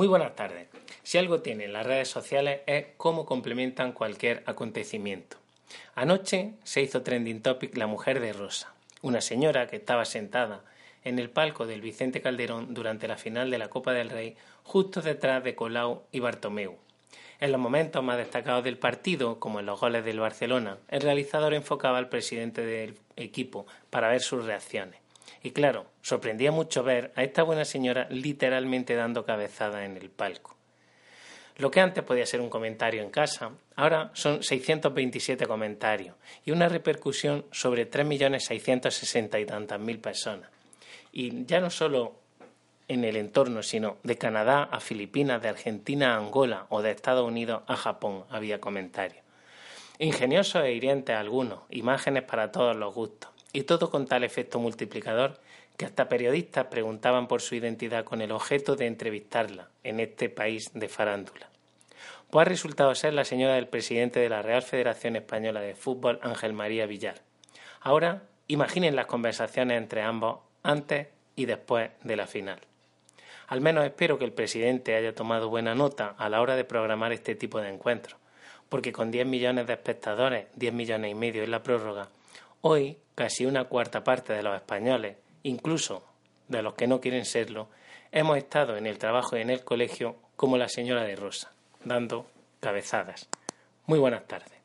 Muy buenas tardes. Si algo tienen las redes sociales es cómo complementan cualquier acontecimiento. Anoche se hizo trending topic la mujer de Rosa, una señora que estaba sentada en el palco del Vicente Calderón durante la final de la Copa del Rey, justo detrás de Colau y Bartomeu. En los momentos más destacados del partido, como en los goles del Barcelona, el realizador enfocaba al presidente del equipo para ver sus reacciones. Y claro, sorprendía mucho ver a esta buena señora literalmente dando cabezada en el palco. Lo que antes podía ser un comentario en casa, ahora son 627 comentarios y una repercusión sobre 3.660 y tantas mil personas. Y ya no solo en el entorno, sino de Canadá a Filipinas, de Argentina a Angola o de Estados Unidos a Japón había comentarios. Ingeniosos e hirientes algunos, imágenes para todos los gustos, y todo con tal efecto multiplicador que hasta periodistas preguntaban por su identidad con el objeto de entrevistarla en este país de farándula. Pues ha resultado ser la señora del presidente de la Real Federación Española de Fútbol, Ángel María Villar. Ahora imaginen las conversaciones entre ambos antes y después de la final. Al menos espero que el presidente haya tomado buena nota a la hora de programar este tipo de encuentros, porque con 10 millones de espectadores, 10 millones y medio en la prórroga, hoy casi una cuarta parte de los españoles, incluso de los que no quieren serlo, hemos estado en el trabajo y en el colegio como la señora de Rosa, dando cabezadas. Muy buenas tardes.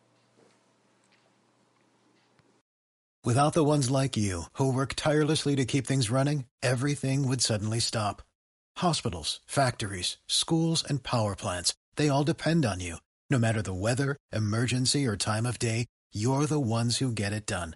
Without the ones like you, who work tirelessly to keep things running, everything would suddenly stop. Hospitals, factories, schools, and power plants, they all depend on you. No matter the weather, emergency, or time of day, you're the ones who get it done.